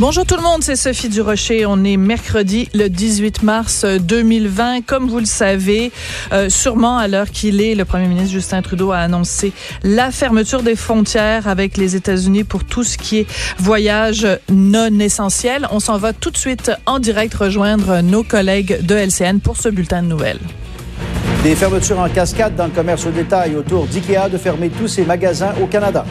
Bonjour tout le monde, c'est Sophie Durocher. On est mercredi le 18 mars 2020. Comme vous le savez, euh, sûrement à l'heure qu'il est, le premier ministre Justin Trudeau a annoncé la fermeture des frontières avec les États-Unis pour tout ce qui est voyage non essentiel. On s'en va tout de suite en direct rejoindre nos collègues de LCN pour ce bulletin de nouvelles. Des fermetures en cascade dans le commerce au détail autour d'IKEA de fermer tous ses magasins au Canada.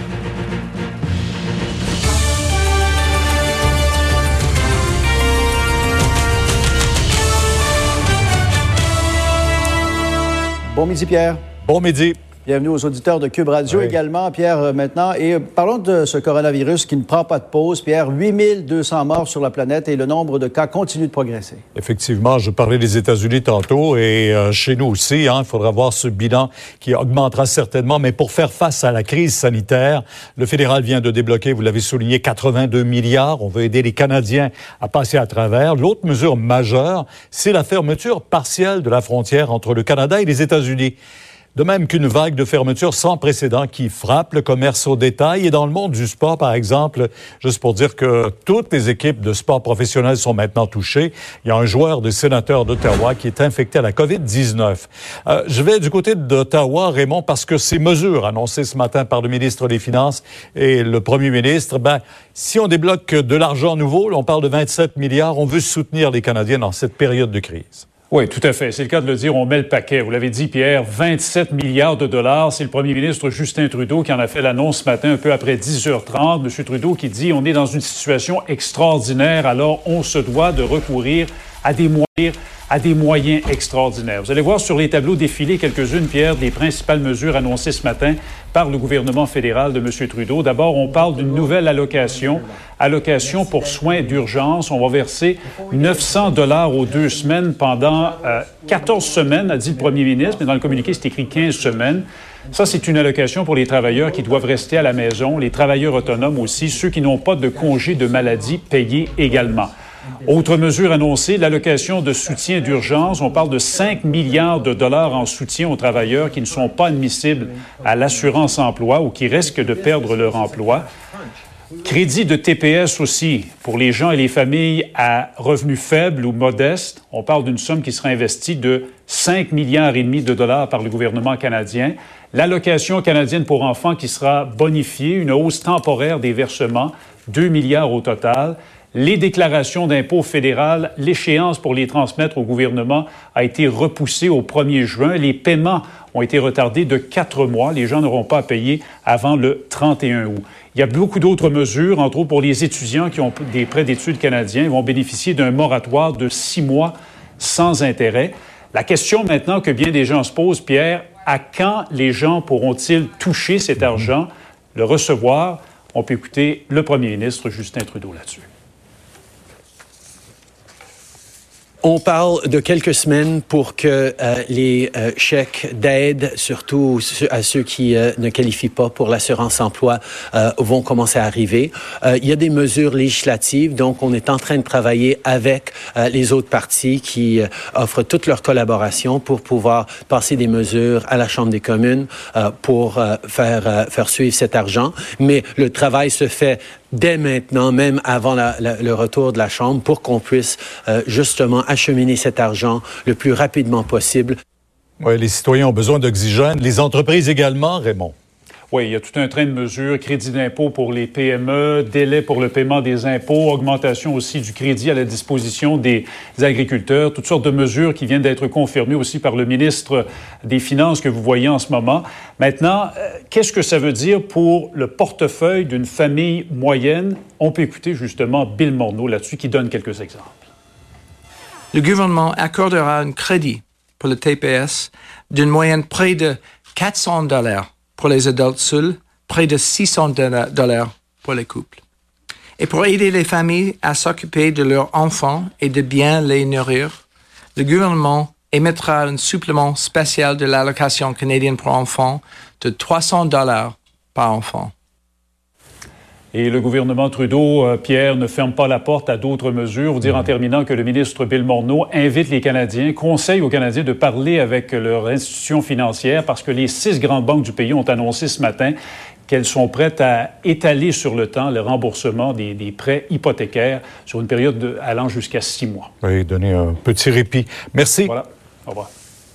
Bon midi, Pierre. Bon midi. Bienvenue aux auditeurs de Cube Radio également, Pierre, euh, maintenant. Et euh, parlons de ce coronavirus qui ne prend pas de pause. Pierre, 8200 morts sur la planète et le nombre de cas continue de progresser. Effectivement, je parlais des États-Unis tantôt et euh, chez nous aussi, hein, il faudra voir ce bilan qui augmentera certainement. Mais pour faire face à la crise sanitaire, le fédéral vient de débloquer, vous l'avez souligné, 82 milliards. On veut aider les Canadiens à passer à travers. L'autre mesure majeure, c'est la fermeture partielle de la frontière entre le Canada et les États-Unis. De même qu'une vague de fermeture sans précédent qui frappe le commerce au détail et dans le monde du sport, par exemple, juste pour dire que toutes les équipes de sport professionnels sont maintenant touchées. Il y a un joueur de sénateur d'Ottawa qui est infecté à la COVID-19. Euh, je vais du côté d'Ottawa, Raymond, parce que ces mesures annoncées ce matin par le ministre des Finances et le premier ministre, ben, si on débloque de l'argent nouveau, on parle de 27 milliards, on veut soutenir les Canadiens dans cette période de crise. Oui, tout à fait. C'est le cas de le dire. On met le paquet. Vous l'avez dit, Pierre, 27 milliards de dollars. C'est le premier ministre Justin Trudeau qui en a fait l'annonce ce matin, un peu après 10h30. Monsieur Trudeau qui dit on est dans une situation extraordinaire, alors on se doit de recourir à des moyens à des moyens extraordinaires. Vous allez voir sur les tableaux défiler quelques-unes, Pierre, des principales mesures annoncées ce matin par le gouvernement fédéral de M. Trudeau. D'abord, on parle d'une nouvelle allocation, allocation pour soins d'urgence. On va verser 900 dollars aux deux semaines pendant 14 euh, semaines, a dit le premier ministre, mais dans le communiqué, c'est écrit 15 semaines. Ça, c'est une allocation pour les travailleurs qui doivent rester à la maison, les travailleurs autonomes aussi, ceux qui n'ont pas de congé de maladie payé également. Autre mesure annoncée, l'allocation de soutien d'urgence. On parle de 5 milliards de dollars en soutien aux travailleurs qui ne sont pas admissibles à l'assurance emploi ou qui risquent de perdre leur emploi. Crédit de TPS aussi pour les gens et les familles à revenus faibles ou modestes. On parle d'une somme qui sera investie de 5 milliards et demi de dollars par le gouvernement canadien. L'allocation canadienne pour enfants qui sera bonifiée, une hausse temporaire des versements, 2 milliards au total les déclarations d'impôts fédérales, l'échéance pour les transmettre au gouvernement a été repoussée au 1er juin. Les paiements ont été retardés de quatre mois. Les gens n'auront pas à payer avant le 31 août. Il y a beaucoup d'autres mesures, entre autres pour les étudiants qui ont des prêts d'études canadiens. Ils vont bénéficier d'un moratoire de six mois sans intérêt. La question maintenant que bien des gens se posent, Pierre, à quand les gens pourront-ils toucher cet argent, le recevoir? On peut écouter le premier ministre Justin Trudeau là-dessus. On parle de quelques semaines pour que euh, les euh, chèques d'aide, surtout à ceux qui euh, ne qualifient pas pour l'assurance emploi, vont commencer à arriver. il y a des mesures législatives, donc on est en train de travailler avec les autres partis qui offrent toute leur collaboration pour pouvoir passer des mesures à la Chambre des communes pour faire faire suivre cet argent. Mais le travail se fait dès maintenant, même avant le retour de la Chambre, pour qu'on puisse euh, justement acheminer cet argent le plus rapidement possible. Oui, les citoyens ont besoin d'oxygène, les entreprises également, Raymond. Oui, il y a tout un train de mesures, crédit d'impôt pour les PME, délai pour le paiement des impôts, augmentation aussi du crédit à la disposition des agriculteurs, toutes sortes de mesures qui viennent d'être confirmées aussi par le ministre des Finances que vous voyez en ce moment. Maintenant, euh, qu'est-ce que ça veut dire pour le portefeuille d'une famille moyenne? On peut écouter justement Bill Morneau là-dessus qui donne quelques exemples. Le gouvernement accordera un crédit pour le TPS d'une moyenne près de 400 dollars pour les adultes seuls, près de 600 dollars pour les couples. Et pour aider les familles à s'occuper de leurs enfants et de bien les nourrir, le gouvernement émettra un supplément spécial de l'allocation canadienne pour enfants de 300 dollars par enfant. Et le gouvernement Trudeau, euh, Pierre, ne ferme pas la porte à d'autres mesures. Vous dire en terminant que le ministre Bill Morneau invite les Canadiens, conseille aux Canadiens de parler avec leurs institutions financières parce que les six grandes banques du pays ont annoncé ce matin qu'elles sont prêtes à étaler sur le temps le remboursement des, prêts hypothécaires sur une période allant jusqu'à six mois. Oui, donner un petit répit. Merci. Voilà. Au revoir.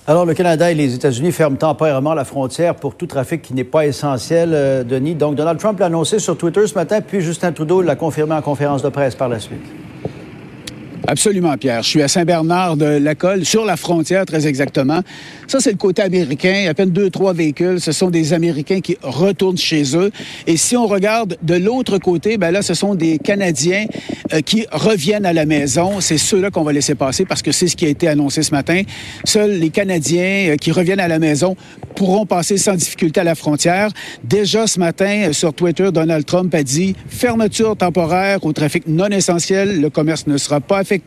Alors, le Canada et les États-Unis ferment temporairement la frontière pour tout trafic qui n'est pas essentiel, euh, Denis. Donc, Donald Trump l'a annoncé sur Twitter ce matin, puis Justin Trudeau l'a confirmé en conférence de presse par la suite. Absolument, Pierre. Je suis à Saint-Bernard de la Colle, sur la frontière très exactement. Ça, c'est le côté américain. À peine deux, trois véhicules. Ce sont des Américains qui retournent chez eux. Et si on regarde de l'autre côté, ben là, ce sont des Canadiens euh, qui reviennent à la maison. C'est ceux-là qu'on va laisser passer parce que c'est ce qui a été annoncé ce matin. Seuls les Canadiens euh, qui reviennent à la maison pourront passer sans difficulté à la frontière. Déjà ce matin, euh, sur Twitter, Donald Trump a dit fermeture temporaire au trafic non essentiel. Le commerce ne sera pas affecté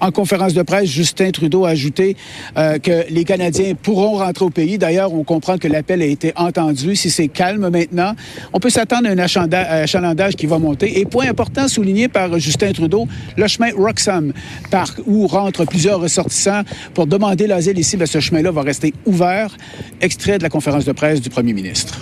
en conférence de presse, Justin Trudeau a ajouté euh, que les Canadiens pourront rentrer au pays. D'ailleurs, on comprend que l'appel a été entendu. Si c'est calme maintenant, on peut s'attendre à un achalandage qui va monter. Et point important souligné par Justin Trudeau, le chemin Roxham, par où rentrent plusieurs ressortissants pour demander l'asile ici, ben, ce chemin-là va rester ouvert. Extrait de la conférence de presse du premier ministre.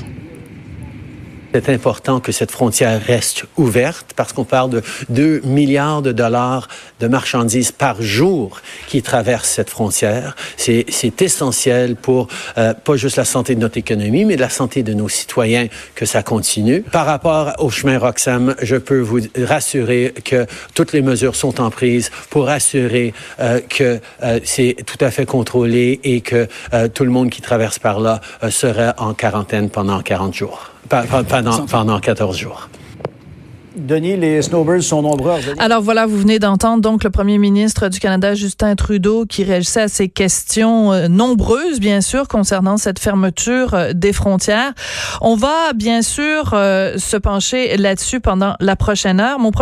C'est important que cette frontière reste ouverte parce qu'on parle de 2 milliards de dollars de marchandises par jour qui traversent cette frontière. C'est essentiel pour euh, pas juste la santé de notre économie, mais la santé de nos citoyens que ça continue. Par rapport au chemin Roxham, je peux vous rassurer que toutes les mesures sont en prise pour assurer euh, que euh, c'est tout à fait contrôlé et que tout le monde qui traverse par là sera en quarantaine pendant 40 jours pendant, pendant 14 jours. Denis, les snowbirds sont nombreux. Alors voilà, vous venez d'entendre donc le premier ministre du Canada, Justin Trudeau, qui réagissait à ces questions euh, nombreuses, bien sûr, concernant cette fermeture euh, des frontières. On va bien sûr euh, se pencher là-dessus pendant la prochaine heure. Mon